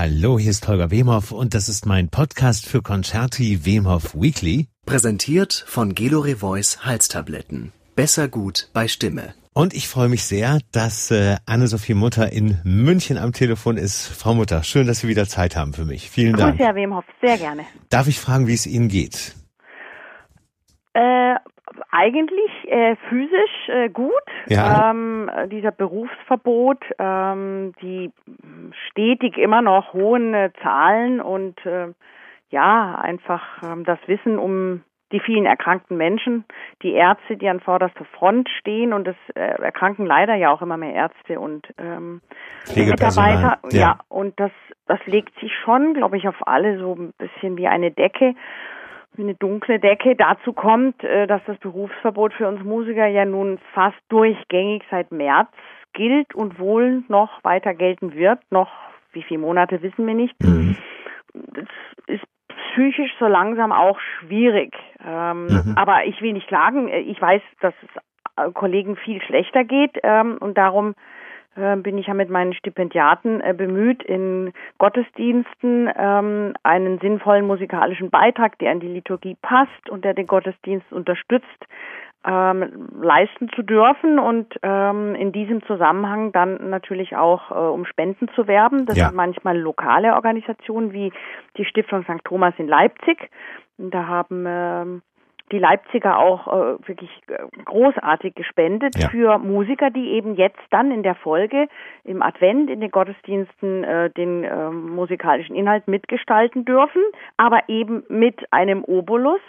Hallo, hier ist Holger Wemhoff und das ist mein Podcast für Concerti Wemhoff Weekly. Präsentiert von Gelore Voice Halstabletten. Besser gut bei Stimme. Und ich freue mich sehr, dass äh, Anne-Sophie Mutter in München am Telefon ist. Frau Mutter, schön, dass Sie wieder Zeit haben für mich. Vielen Dank. Grüß, Herr Wemhoff, sehr gerne. Darf ich fragen, wie es Ihnen geht? Äh, eigentlich äh, physisch äh, gut. Ja. Ähm, dieser Berufsverbot, ähm, die stetig immer noch hohen äh, Zahlen und äh, ja, einfach ähm, das Wissen um die vielen erkrankten Menschen, die Ärzte, die an vorderster Front stehen und es äh, erkranken leider ja auch immer mehr Ärzte und ähm, Mitarbeiter. Ja. ja, und das, das legt sich schon, glaube ich, auf alle so ein bisschen wie eine Decke eine dunkle Decke. Dazu kommt, äh, dass das Berufsverbot für uns Musiker ja nun fast durchgängig seit März gilt und wohl noch weiter gelten wird. Noch wie viele Monate wissen wir nicht. Mhm. Das ist psychisch so langsam auch schwierig. Ähm, Mhm. Aber ich will nicht klagen. Ich weiß, dass es äh, Kollegen viel schlechter geht ähm, und darum äh, bin ich ja mit meinen Stipendiaten äh, bemüht, in Gottesdiensten ähm, einen sinnvollen musikalischen Beitrag, der an die Liturgie passt und der den Gottesdienst unterstützt, ähm, leisten zu dürfen und ähm, in diesem Zusammenhang dann natürlich auch äh, um Spenden zu werben. Das Ja. sind manchmal lokale Organisationen wie die Stiftung St. Thomas in Leipzig. Da haben ähm, die Leipziger auch äh, wirklich äh, großartig gespendet Ja. für Musiker, die eben jetzt dann in der Folge im Advent in den Gottesdiensten äh, den äh, musikalischen Inhalt mitgestalten dürfen, aber eben mit einem Obolus.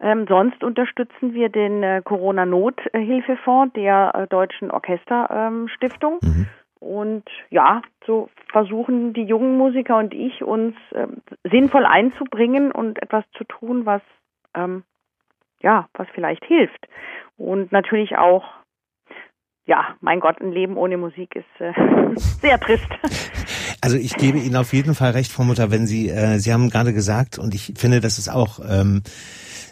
Ähm, sonst unterstützen wir den äh, Corona-Nothilfefonds der äh, Deutschen Orchesterstiftung. Mhm. Und ja, so versuchen die jungen Musiker und ich uns ähm, sinnvoll einzubringen und etwas zu tun, was ähm, ja, was vielleicht hilft. Und natürlich auch, ja, mein Gott, ein Leben ohne Musik ist äh, sehr trist. Also ich gebe Ihnen auf jeden Fall recht, Frau Mutter, wenn Sie, äh, Sie haben gerade gesagt, und ich finde, das ist auch, ähm,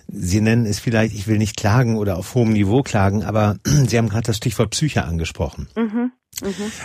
Sie nennen es vielleicht, ich will nicht klagen oder auf hohem Niveau klagen, aber Sie haben gerade das Stichwort Psyche angesprochen. mhm.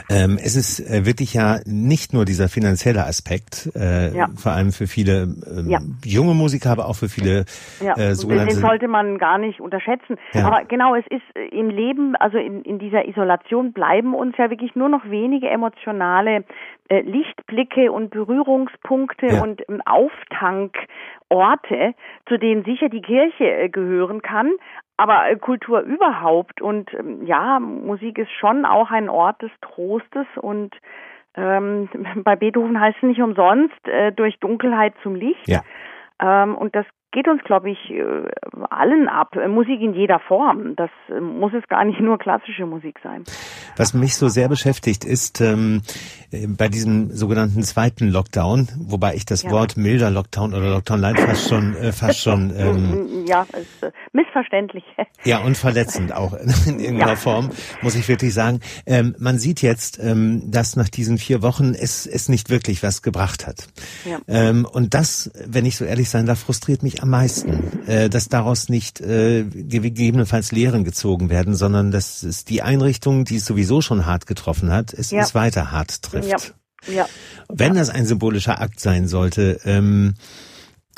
Ähm, es ist äh, wirklich ja nicht nur dieser finanzielle Aspekt, äh, Ja. vor allem für viele ähm, Ja. junge Musiker, aber auch für viele Ja, äh, sogenannte den sollte man gar nicht unterschätzen. Ja. Aber genau, es ist äh, im Leben, also in, in dieser Isolation bleiben uns ja wirklich nur noch wenige emotionale Lichtblicke und Berührungspunkte Ja. und ähm, Auftankorte, zu denen sicher die Kirche äh, gehören kann, aber äh, Kultur überhaupt. Und ähm, ja, Musik ist schon auch ein Ort des Trostes und ähm, bei Beethoven heißt es nicht umsonst, äh, durch Dunkelheit zum Licht. Ja. Ähm, und das geht uns, glaube ich, äh, allen ab. Musik in jeder Form. Das äh, muss es gar nicht nur klassische Musik sein. Was mich so sehr beschäftigt, ist ähm, äh, bei diesem sogenannten zweiten Lockdown, wobei ich das Ja. Wort milder Lockdown oder Lockdown Light fast schon äh, fast schon ähm, ja, ist äh, missverständlich. ja und verletzend auch in irgendeiner Ja. Form, muss ich wirklich sagen. Ähm, man sieht jetzt, ähm, dass nach diesen vier Wochen es es nicht wirklich was gebracht hat. Ja. Ähm, und das, wenn ich so ehrlich sein darf, frustriert mich am meisten, äh, dass daraus nicht äh, gegebenenfalls Lehren gezogen werden, sondern dass es die Einrichtung, die es sowieso schon hart getroffen hat, es, Ja. es weiter hart trifft. Ja. Ja. Wenn das ein symbolischer Akt sein sollte, ähm,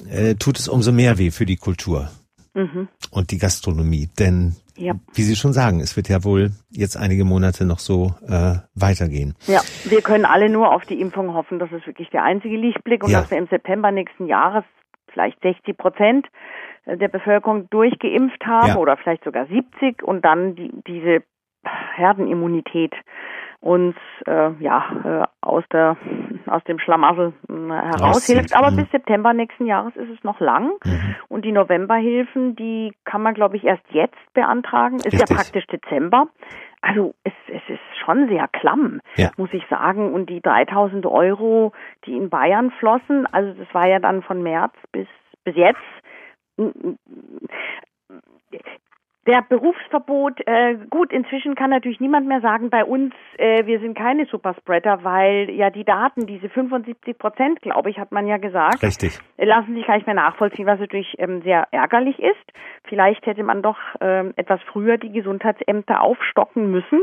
äh, tut es umso mehr weh für die Kultur Mhm. und die Gastronomie. Denn, Ja. wie Sie schon sagen, es wird ja wohl jetzt einige Monate noch so äh, weitergehen. Ja, wir können alle nur auf die Impfung hoffen. Das ist wirklich der einzige Lichtblick und Ja. dass wir im September nächsten Jahres vielleicht 60 Prozent der Bevölkerung durchgeimpft haben Ja. oder vielleicht sogar 70 und dann die, diese Herdenimmunität uns äh, ja äh, aus der aus dem Schlamassel äh, heraushilft. Aber mhm. bis September nächsten Jahres ist es noch lang Mhm. und die Novemberhilfen, die kann man glaube ich erst jetzt beantragen. Ist ja Richtig. praktisch Dezember. Also es, es ist schon sehr klamm, Ja. muss ich sagen. Und die 3000 Euro, die in Bayern flossen, also das war ja dann von März bis bis jetzt. Der Berufsverbot, äh, gut, inzwischen kann natürlich niemand mehr sagen, bei uns, äh, wir sind keine Superspreader, weil ja die Daten, diese 75 Prozent, glaube ich, hat man ja gesagt, Richtig. lassen sich gar nicht mehr nachvollziehen, was natürlich ähm, sehr ärgerlich ist. Vielleicht hätte man doch ähm, etwas früher die Gesundheitsämter aufstocken müssen,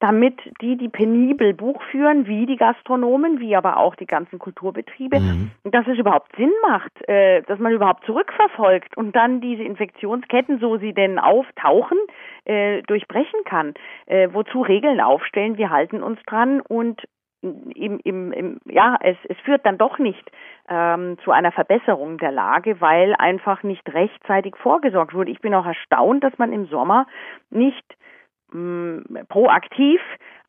damit die, die penibel Buch führen, wie die Gastronomen, wie aber auch die ganzen Kulturbetriebe, mhm. dass es überhaupt Sinn macht, äh, dass man überhaupt zurückverfolgt und dann diese Infektionsketten, so sie denn auftauchen, Tauchen äh, durchbrechen kann. Äh, wozu Regeln aufstellen? Wir halten uns dran und im, im, im, ja, es, es führt dann doch nicht ähm, zu einer Verbesserung der Lage, weil einfach nicht rechtzeitig vorgesorgt wurde. Ich bin auch erstaunt, dass man im Sommer nicht mh, proaktiv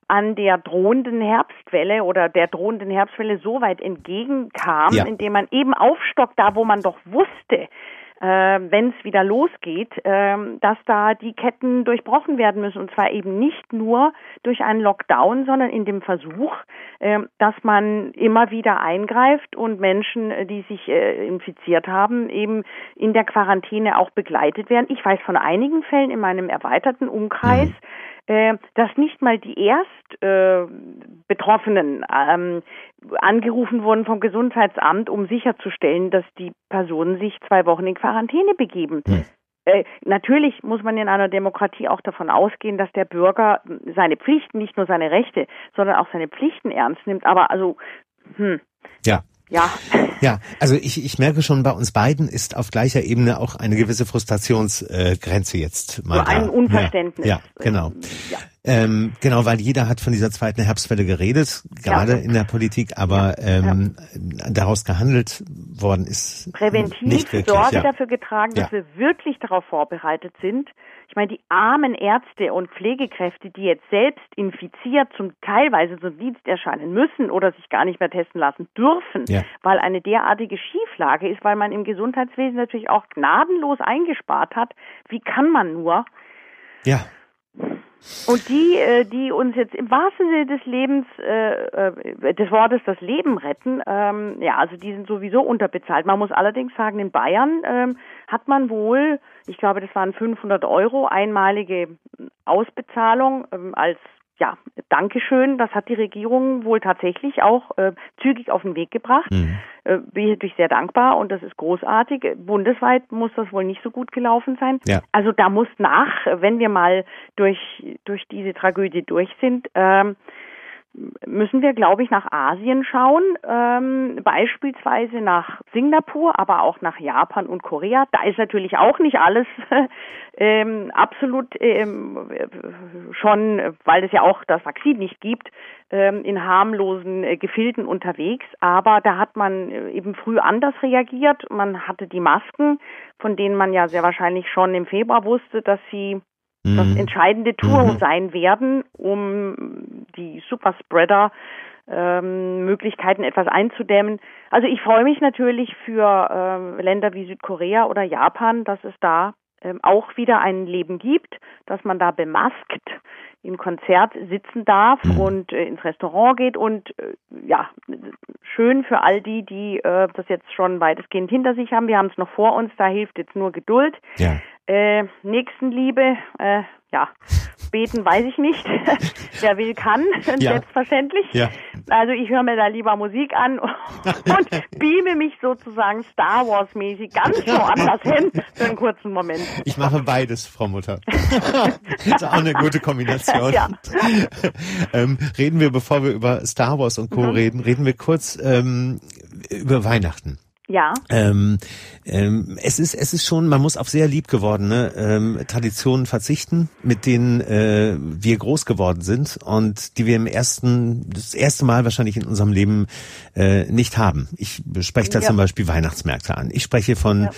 an der drohenden Herbstwelle oder der drohenden Herbstwelle so weit entgegenkam, ja. indem man eben aufstockt, da wo man doch wusste, wenn es wieder losgeht, äh, dass da die Ketten durchbrochen werden müssen. Und zwar eben nicht nur durch einen Lockdown, sondern in dem Versuch, äh, dass man immer wieder eingreift und Menschen, äh, die sich äh, infiziert haben, eben in der Quarantäne auch begleitet werden. Ich weiß von einigen Fällen in meinem erweiterten Umkreis, mhm dass nicht mal die erst äh, Betroffenen ähm, angerufen wurden vom Gesundheitsamt, um sicherzustellen, dass die Personen sich zwei Wochen in Quarantäne begeben. Hm. Äh, natürlich muss man in einer Demokratie auch davon ausgehen, dass der Bürger seine Pflichten, nicht nur seine Rechte, sondern auch seine Pflichten ernst nimmt. Aber also, hm. Ja, ja. Ja, also ich, ich merke schon, bei uns beiden ist auf gleicher Ebene auch eine gewisse Frustrationsgrenze äh, jetzt mal. So ein Unverständnis. Ja, ja genau. Ja. Ähm, genau, weil jeder hat von dieser zweiten Herbstwelle geredet, gerade ja. in der Politik, aber ähm, ja. daraus gehandelt worden ist. Präventiv nicht wirklich, Sorge ja. dafür getragen, dass wir wirklich darauf vorbereitet sind. Ich meine, die armen Ärzte und Pflegekräfte, die jetzt selbst infiziert zum teilweise zum Dienst erscheinen müssen oder sich gar nicht mehr testen lassen dürfen, weil eine derartige Schieflage ist, weil man im Gesundheitswesen natürlich auch gnadenlos eingespart hat. Wie kann man nur? Ja. Und die, äh, die uns jetzt im wahrsten Sinne des Lebens, äh, äh, des Wortes das Leben retten, ähm, ja, also die sind sowieso unterbezahlt. Man muss allerdings sagen, in Bayern ähm, hat man wohl, ich glaube, das waren 500 Euro einmalige Ausbezahlung ähm, als ja, Dankeschön. Das hat die Regierung wohl tatsächlich auch äh, zügig auf den Weg gebracht. Mhm. Äh, bin ich natürlich sehr dankbar und das ist großartig. Bundesweit muss das wohl nicht so gut gelaufen sein. Ja. Also da muss nach, wenn wir mal durch, durch diese Tragödie durch sind, ähm, müssen wir, glaube ich, nach Asien schauen, ähm, beispielsweise nach Singapur, aber auch nach Japan und Korea. Da ist natürlich auch nicht alles ähm, absolut ähm, schon, weil es ja auch das Vakzin nicht gibt, ähm, in harmlosen äh, Gefilden unterwegs. Aber da hat man äh, eben früh anders reagiert. Man hatte die Masken, von denen man ja sehr wahrscheinlich schon im Februar wusste, dass sie das mhm. entscheidende Tool mhm. sein werden, um die Superspreader ähm, Möglichkeiten etwas einzudämmen. Also ich freue mich natürlich für äh, Länder wie Südkorea oder Japan, dass es da ähm, auch wieder ein Leben gibt, dass man da bemaskt im Konzert sitzen darf mhm. und äh, ins Restaurant geht und äh, ja, schön für all die, die äh, das jetzt schon weitestgehend hinter sich haben. Wir haben es noch vor uns, da hilft jetzt nur Geduld. Ja. Äh, Nächstenliebe, äh, ja, beten weiß ich nicht. Wer will, kann, ja. selbstverständlich. Ja. Also ich höre mir da lieber Musik an und beame mich sozusagen Star Wars mäßig ganz woanders hin für einen kurzen Moment. Ich mache beides, Frau Mutter. das ist auch eine gute Kombination. Ja. ähm, reden wir, bevor wir über Star Wars und Co. Mhm. reden, reden wir kurz ähm, über Weihnachten. Ja. Ähm, ähm, es ist es ist schon, man muss auf sehr liebgewordene ähm, Traditionen verzichten, mit denen äh, wir groß geworden sind und die wir im ersten das erste Mal wahrscheinlich in unserem Leben äh, nicht haben. Ich spreche da ja. zum Beispiel Weihnachtsmärkte an. Ich spreche von ja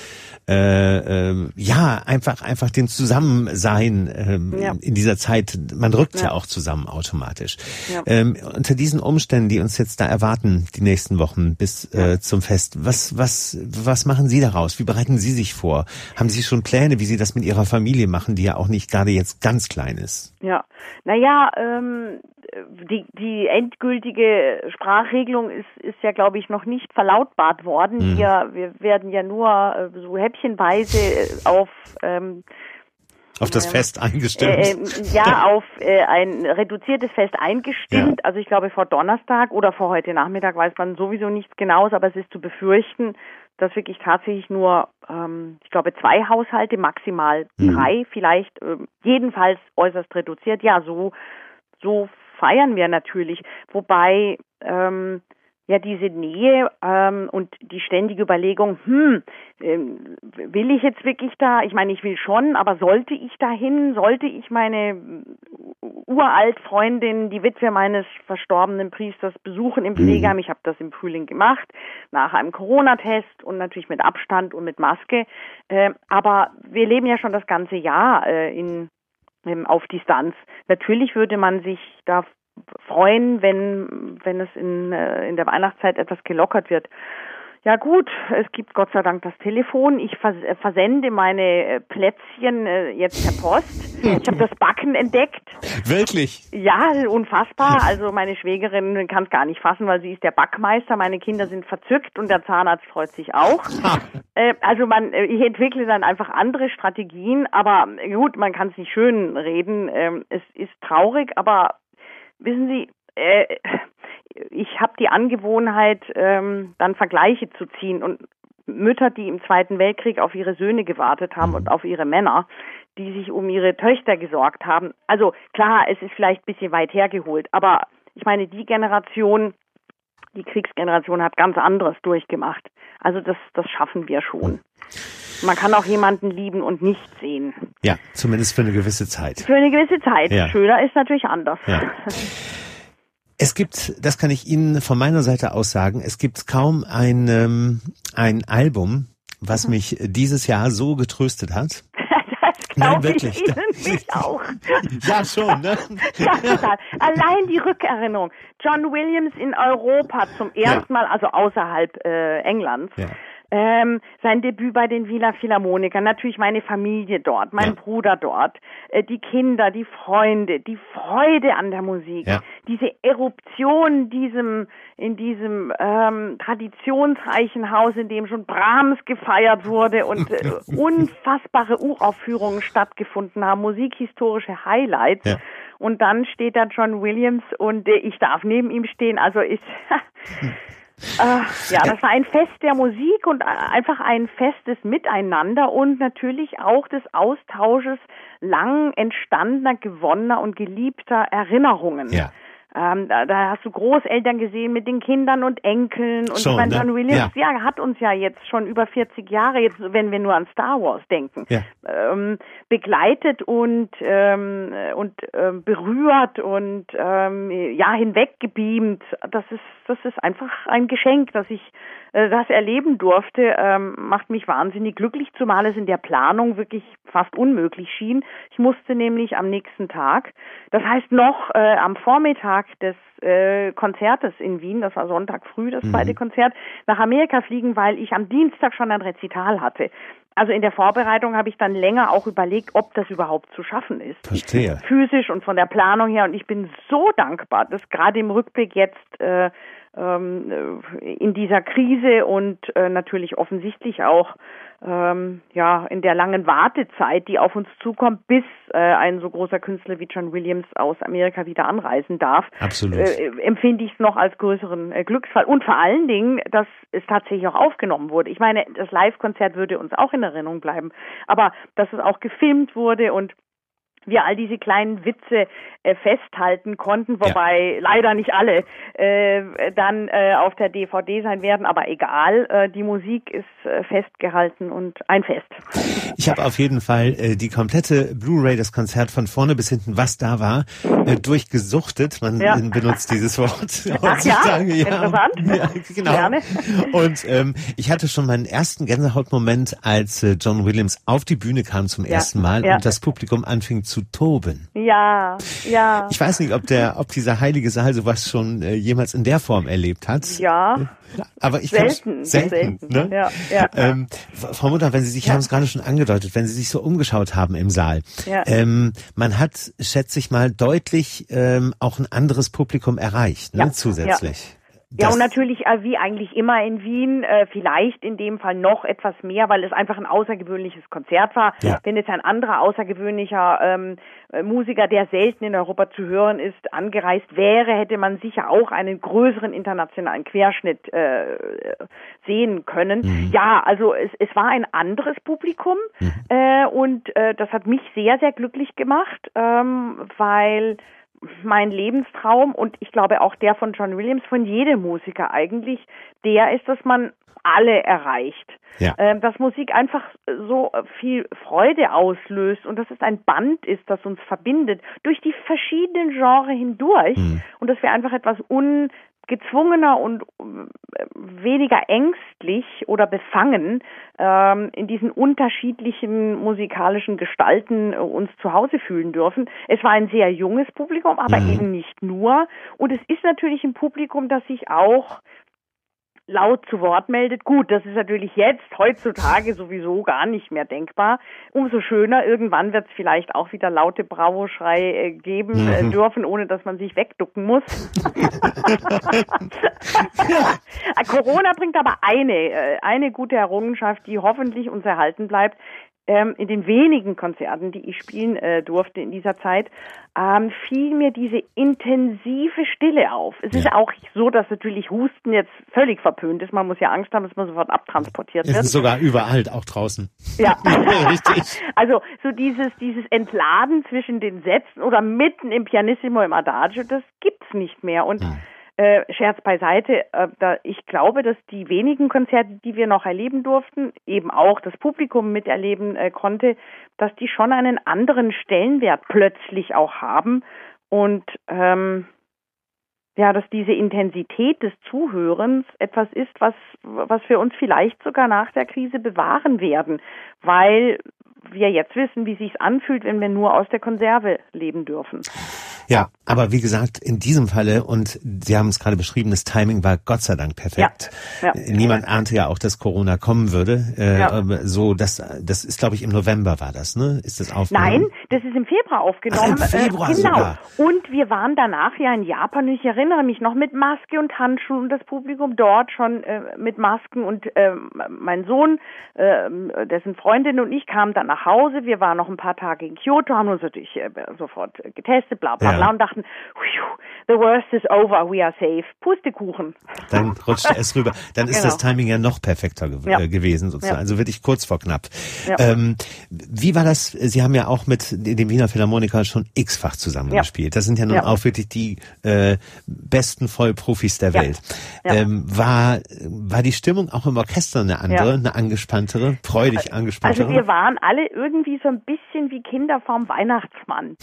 äh, äh, ja einfach einfach den Zusammensein äh, ja. in dieser Zeit. Man rückt ja, auch zusammen automatisch. Ähm, unter diesen Umständen, die uns jetzt da erwarten, die nächsten Wochen bis äh, zum Fest, was was was machen Sie daraus? Wie bereiten Sie sich vor? Haben Sie schon Pläne, wie Sie das mit Ihrer Familie machen, die ja auch nicht gerade jetzt ganz klein ist? Ja, naja, ähm, die, die endgültige Sprachregelung ist, ist ja, glaube ich, noch nicht verlautbart worden. Mhm. Wir, wir werden ja nur äh, so häppchenweise auf ähm, Auf das ähm, Fest eingestimmt. Äh, äh, ja, auf äh, ein reduziertes Fest eingestimmt. Ja. Also ich glaube vor Donnerstag oder vor heute Nachmittag weiß man sowieso nichts genaues, aber es ist zu befürchten, dass wirklich tatsächlich nur, ähm, ich glaube, zwei Haushalte, maximal mhm. drei, vielleicht äh, jedenfalls äußerst reduziert. Ja, so so feiern wir natürlich. Wobei ähm, ja diese Nähe ähm, und die ständige Überlegung, hm, ähm, will ich jetzt wirklich da? Ich meine, ich will schon, aber sollte ich dahin? Sollte ich meine uralt Freundin, die Witwe meines verstorbenen Priesters besuchen im Pflegeheim? Ich habe das im Frühling gemacht, nach einem Corona-Test und natürlich mit Abstand und mit Maske. Äh, aber wir leben ja schon das ganze Jahr äh, in ähm, auf Distanz. Natürlich würde man sich da freuen, wenn, wenn es in, äh, in der Weihnachtszeit etwas gelockert wird. Ja gut, es gibt Gott sei Dank das Telefon. Ich äh, versende meine äh, Plätzchen jetzt per Post. Ich habe das Backen entdeckt. Wirklich? Ja, unfassbar. Also meine Schwägerin kann es gar nicht fassen, weil sie ist der Backmeister. Meine Kinder sind verzückt und der Zahnarzt freut sich auch. also man, ich entwickle dann einfach andere Strategien. Aber gut, man kann es nicht schön reden. Ähm, es ist traurig, aber wissen Sie, äh, ich habe die Angewohnheit, ähm, dann Vergleiche zu ziehen und Mütter, die im Zweiten Weltkrieg auf ihre Söhne gewartet haben und auf ihre Männer, die sich um ihre Töchter gesorgt haben. Also klar, es ist vielleicht ein bisschen weit hergeholt, aber ich meine, die Generation, die Kriegsgeneration hat ganz anderes durchgemacht. Also das, das schaffen wir schon. Man kann auch jemanden lieben und nicht sehen. Ja, zumindest für eine gewisse Zeit. Für eine gewisse Zeit. Ja. Schöner ist natürlich anders. Ja. Es gibt, das kann ich Ihnen von meiner Seite aus sagen, es gibt kaum ein, ähm, ein Album, was mhm. mich dieses Jahr so getröstet hat. Nein, wirklich. Ich Ihnen mich auch. ja, schon, ne? ja, total. Allein die Rückerinnerung. John Williams in Europa zum ersten ja. Mal, also außerhalb äh, Englands. Ja ähm, sein Debüt bei den Wieler Philharmonikern, natürlich meine Familie dort, mein ja. Bruder dort, äh, die Kinder, die Freunde, die Freude an der Musik, ja. diese Eruption diesem, in diesem ähm, traditionsreichen Haus, in dem schon Brahms gefeiert wurde und äh, unfassbare Uraufführungen stattgefunden haben, musikhistorische Highlights. Ja. Und dann steht da John Williams und äh, ich darf neben ihm stehen. Also ist Äh, ja, das war ein Fest der Musik und einfach ein Fest des Miteinander und natürlich auch des Austausches lang entstandener, gewonnener und geliebter Erinnerungen. Ja. Ähm, da, da, hast du Großeltern gesehen mit den Kindern und Enkeln. Und schon, ich meine, John? Williams, ja. ja. hat uns ja jetzt schon über 40 Jahre, jetzt wenn wir nur an Star Wars denken, ja. ähm, begleitet und, ähm, und ähm, berührt und ähm, ja, hinweggebeamt. Das ist, das ist einfach ein Geschenk, dass ich das erleben durfte, ähm, macht mich wahnsinnig glücklich, zumal es in der Planung wirklich fast unmöglich schien. Ich musste nämlich am nächsten Tag, das heißt noch äh, am Vormittag des äh, Konzertes in Wien, das war Sonntag früh das mhm. zweite. Konzert, nach Amerika fliegen, weil ich am Dienstag schon ein Rezital hatte. Also in der Vorbereitung habe ich dann länger auch überlegt, ob das überhaupt zu schaffen ist. Verstehe. Physisch und von der Planung her. Und ich bin so dankbar, dass gerade im Rückblick jetzt äh, ähm, in dieser Krise und äh, natürlich offensichtlich auch ähm, ja in der langen Wartezeit, die auf uns zukommt, bis äh, ein so großer Künstler wie John Williams aus Amerika wieder anreisen darf, Absolut. Äh, empfinde ich es noch als größeren äh, Glücksfall und vor allen Dingen, dass es tatsächlich auch aufgenommen wurde. Ich meine, das Live-Konzert würde uns auch in Erinnerung bleiben, aber dass es auch gefilmt wurde und wir all diese kleinen Witze äh, festhalten konnten, wobei ja. leider nicht alle äh, dann äh, auf der DVD sein werden, aber egal, äh, die Musik ist äh, festgehalten und ein Fest. Ich habe auf jeden Fall äh, die komplette Blu-ray, das Konzert von vorne bis hinten, was da war, äh, durchgesuchtet. Man ja. benutzt dieses Wort heutzutage. Ja. Interessant. Ja, genau. Gerne. Und ähm, ich hatte schon meinen ersten Gänsehautmoment, als äh, John Williams auf die Bühne kam zum ersten Mal und das Publikum anfing zu toben. Ja, ja. Ich weiß nicht, ob der, ob dieser heilige Saal sowas schon äh, jemals in der Form erlebt hat. Ja. Aber ich selten, selten, selten ne? ja, ja. Ähm, Frau Mutter, wenn Sie sich, ja. haben es gerade schon angedeutet, wenn Sie sich so umgeschaut haben im Saal, ja. ähm, man hat, schätze ich mal, deutlich ähm, auch ein anderes Publikum erreicht, ne, zusätzlich. Ja, und natürlich äh, wie eigentlich immer in Wien, äh, vielleicht in dem Fall noch etwas mehr, weil es einfach ein außergewöhnliches Konzert war. Ja. Wenn jetzt ein anderer außergewöhnlicher ähm, äh, Musiker, der selten in Europa zu hören ist, angereist wäre, hätte man sicher auch einen größeren internationalen Querschnitt äh, sehen können. Mhm. Ja, also es, es war ein anderes Publikum mhm. äh, und äh, das hat mich sehr, sehr glücklich gemacht, ähm, weil mein Lebenstraum und ich glaube auch der von John Williams, von jedem Musiker eigentlich, der ist, dass man alle erreicht. Ja. Ähm, dass Musik einfach so viel Freude auslöst und dass es ein Band ist, das uns verbindet durch die verschiedenen Genres hindurch mhm. und dass wir einfach etwas un gezwungener und äh, weniger ängstlich oder befangen ähm, in diesen unterschiedlichen musikalischen Gestalten äh, uns zu Hause fühlen dürfen. Es war ein sehr junges Publikum, aber mhm. eben nicht nur. Und es ist natürlich ein Publikum, das sich auch laut zu Wort meldet. Gut, das ist natürlich jetzt heutzutage sowieso gar nicht mehr denkbar. Umso schöner, irgendwann wird es vielleicht auch wieder laute Bravo-Schrei äh, geben äh, mhm. dürfen, ohne dass man sich wegducken muss. Corona bringt aber eine, äh, eine gute Errungenschaft, die hoffentlich uns erhalten bleibt ähm, in den wenigen Konzerten, die ich spielen äh, durfte in dieser Zeit, ähm, fiel mir diese intensive Stille auf. Es ja. ist auch so, dass natürlich Husten jetzt völlig verpönt ist. Man muss ja Angst haben, dass man sofort abtransportiert wird. Es ist sogar überall, auch draußen. Ja, richtig. Also so dieses dieses Entladen zwischen den Sätzen oder mitten im Pianissimo im Adagio, das gibt's nicht mehr. Und hm äh, Scherz beiseite, äh, da, ich glaube, dass die wenigen Konzerte, die wir noch erleben durften, eben auch das Publikum miterleben äh, konnte, dass die schon einen anderen Stellenwert plötzlich auch haben und ähm, ja, dass diese Intensität des Zuhörens etwas ist, was, was wir uns vielleicht sogar nach der Krise bewahren werden, weil wir jetzt wissen, wie sich's anfühlt, wenn wir nur aus der Konserve leben dürfen. Ja, aber wie gesagt, in diesem Falle, und Sie haben es gerade beschrieben, das Timing war Gott sei Dank perfekt. Ja, ja. Niemand ahnte ja auch, dass Corona kommen würde. Äh, ja. So, das, das ist, glaube ich, im November war das, ne? Ist das aufgenommen? Nein, das ist im Februar aufgenommen. Ach, im Februar äh, genau. Sogar. Und wir waren danach ja in Japan. Ich erinnere mich noch mit Maske und Handschuhen und das Publikum dort schon äh, mit Masken. Und äh, mein Sohn, äh, dessen Freundin und ich kamen dann nach Hause. Wir waren noch ein paar Tage in Kyoto, haben uns natürlich äh, sofort getestet, bla bla bla und dachten, the worst is over, we are safe. Pustekuchen. Dann rutschte es rüber. Dann ist genau. das Timing ja noch perfekter ge ja. Äh, gewesen, sozusagen. Ja. Also wirklich kurz vor knapp. Ja. Ähm, wie war das? Sie haben ja auch mit dem Wiener Philharmoniker schon x-fach zusammengespielt. Das sind ja nun auch wirklich die äh, besten Vollprofis der Welt. Ähm, war, war die Stimmung auch im Orchester eine andere, eine angespanntere, freudig angespanntere? Also wir waren alle irgendwie so ein bisschen wie Kinder vorm Weihnachtsmann.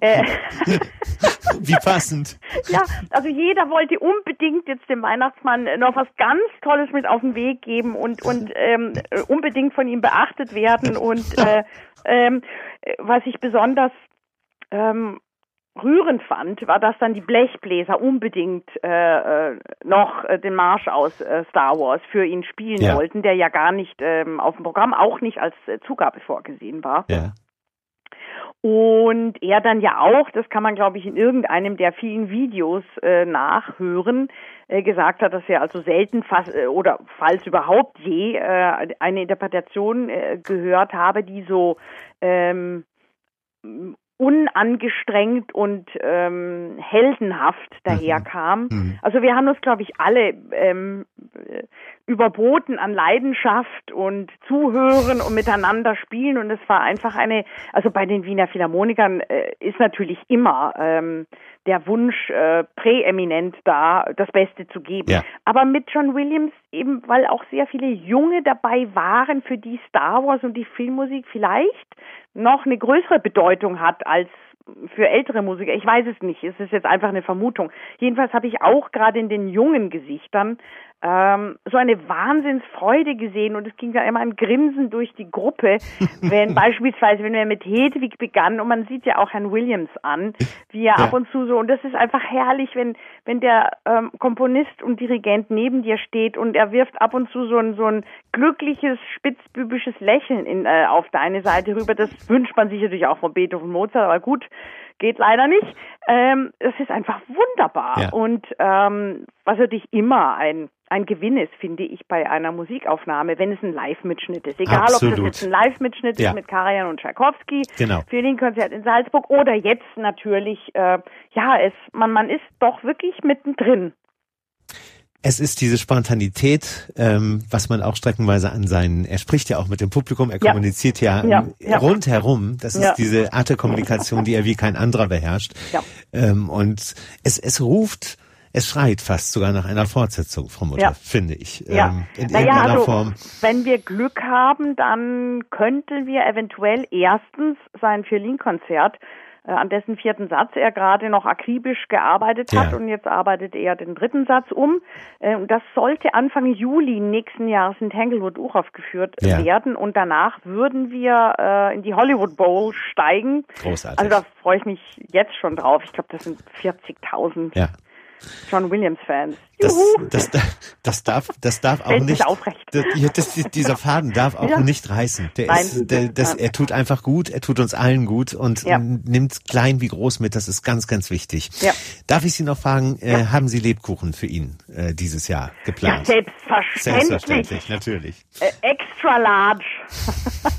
äh, Wie passend. Ja, also jeder wollte unbedingt jetzt dem Weihnachtsmann noch was ganz Tolles mit auf den Weg geben und, und ähm, unbedingt von ihm beachtet werden. Und äh, ähm, was ich besonders ähm, rührend fand, war, dass dann die Blechbläser unbedingt äh, äh noch äh, den Marsch aus äh, Star Wars für ihn spielen ja. wollten, der ja gar nicht ähm, auf dem Programm, auch nicht als äh, Zugabe vorgesehen war. Ja. Und er dann ja auch, das kann man glaube ich in irgendeinem der vielen Videos äh, nachhören, äh, gesagt hat, dass er also selten fast äh, oder falls überhaupt je äh, eine Interpretation äh, gehört habe, die so ähm, unangestrengt und ähm, heldenhaft mhm. daherkam. Mhm. Also wir haben uns, glaube ich, alle ähm, überboten an Leidenschaft und Zuhören und miteinander spielen und es war einfach eine, also bei den Wiener Philharmonikern äh, ist natürlich immer ähm, der Wunsch äh, präeminent da, das Beste zu geben. Ja. Aber mit John Williams eben, weil auch sehr viele Junge dabei waren, für die Star Wars und die Filmmusik vielleicht noch eine größere Bedeutung hat als für ältere Musiker. Ich weiß es nicht. Es ist jetzt einfach eine Vermutung. Jedenfalls habe ich auch gerade in den jungen Gesichtern ähm, so eine Wahnsinnsfreude gesehen und es ging da immer ein Grinsen durch die Gruppe, wenn beispielsweise, wenn wir mit Hedwig begannen und man sieht ja auch Herrn Williams an, wie er ja. ab und zu so und das ist einfach herrlich, wenn wenn der ähm, Komponist und Dirigent neben dir steht und er wirft ab und zu so ein so ein glückliches spitzbübisches Lächeln in, äh, auf deine Seite rüber. Das wünscht man sich natürlich auch von Beethoven, Mozart, aber gut, geht leider nicht. Ähm, es ist einfach wunderbar. Ja. Und ähm, was natürlich immer ein, ein Gewinn ist, finde ich, bei einer Musikaufnahme, wenn es ein Live-Mitschnitt ist. Egal, ob Absolut. das jetzt ein Live-Mitschnitt Ja. ist mit Karajan und Tchaikovsky, Genau. Violinkonzert in Salzburg oder jetzt natürlich, äh, ja, es, man, man ist doch wirklich mittendrin. Es ist diese Spontanität, ähm, was man auch streckenweise an seinen, er spricht ja auch mit dem Publikum, er Ja. kommuniziert ja, Ja, ja. rundherum. Das ist diese Art der Kommunikation, die er wie kein anderer beherrscht. Ja. Ähm, und es, es ruft, es schreit fast sogar nach einer Fortsetzung, Frau Mutter, finde ich. Ja, Ähm, in naja, irgendeiner also Form. wenn wir Glück haben, dann könnten wir eventuell erstens sein Violinkonzert, äh, an dessen vierten Satz er gerade noch akribisch gearbeitet hat Ja. und jetzt arbeitet er den dritten Satz um. Äh, das sollte Anfang Juli nächsten Jahres in Tanglewood uraufgeführt Ja. werden und danach würden wir äh, in die Hollywood Bowl steigen. Großartig. Also da freue ich mich jetzt schon drauf. Ich glaube, das sind 40.000 Ja. John Williams Fans. Das, das, das darf, das darf auch nicht, aufrecht. das, dieser Faden darf auch Ja. nicht reißen. Der Nein. ist, der, das, er tut einfach gut, er tut uns allen gut und Ja. nimmt klein wie groß mit. Das ist ganz, ganz wichtig. Ja. Darf ich Sie noch fragen, äh, haben Sie Lebkuchen für ihn äh, dieses Jahr Ja, geplant? selbstverständlich. Selbstverständlich, natürlich. Äh, extra large.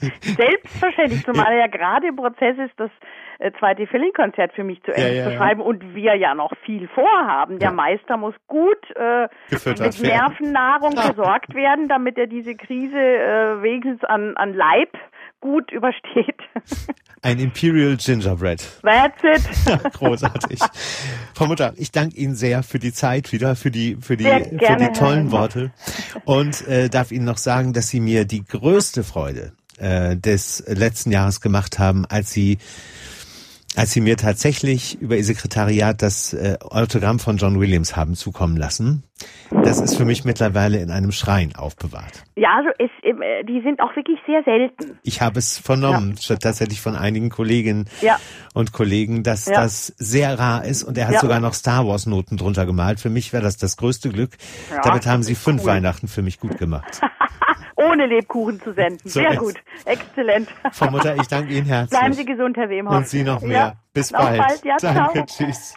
Selbstverständlich, zumal er ja gerade im Prozess ist, das äh, zweite Violinkonzert für mich zu Ende ja, zu ja. schreiben und wir ja noch viel vorhaben. Der. Meister muss gut äh, mit. Nervennahrung versorgt werden, damit er diese Krise äh, wenigstens an, an Leib gut übersteht. Ein Imperial Gingerbread. That's it. Großartig. Frau Mutter, ich danke Ihnen sehr für die Zeit wieder, für die, für die, für die tollen Worte und äh, darf Ihnen noch sagen, dass Sie mir die größte Freude äh, des letzten Jahres gemacht haben, als Sie als sie mir tatsächlich über ihr Sekretariat das äh, Autogramm von John Williams haben zukommen lassen. Das ist für mich mittlerweile in einem Schrein aufbewahrt. Ja, also es, äh, die sind auch wirklich sehr selten. Ich habe es vernommen, statt tatsächlich von einigen Kolleginnen Ja. und Kollegen, dass Ja. das sehr rar ist und er hat Ja. sogar noch Star Wars Noten drunter gemalt. Für mich wäre das das größte Glück. Ja, Damit haben sie ist fünf cool. Weihnachten für mich gut gemacht. Ohne Lebkuchen zu senden. So Sehr gut. Exzellent. Frau Mutter, ich danke Ihnen herzlich. Bleiben Sie gesund, Herr Wemhoff. und Sie noch mehr. Ja. Bis bald. bald. Ja, danke, ciao. tschüss.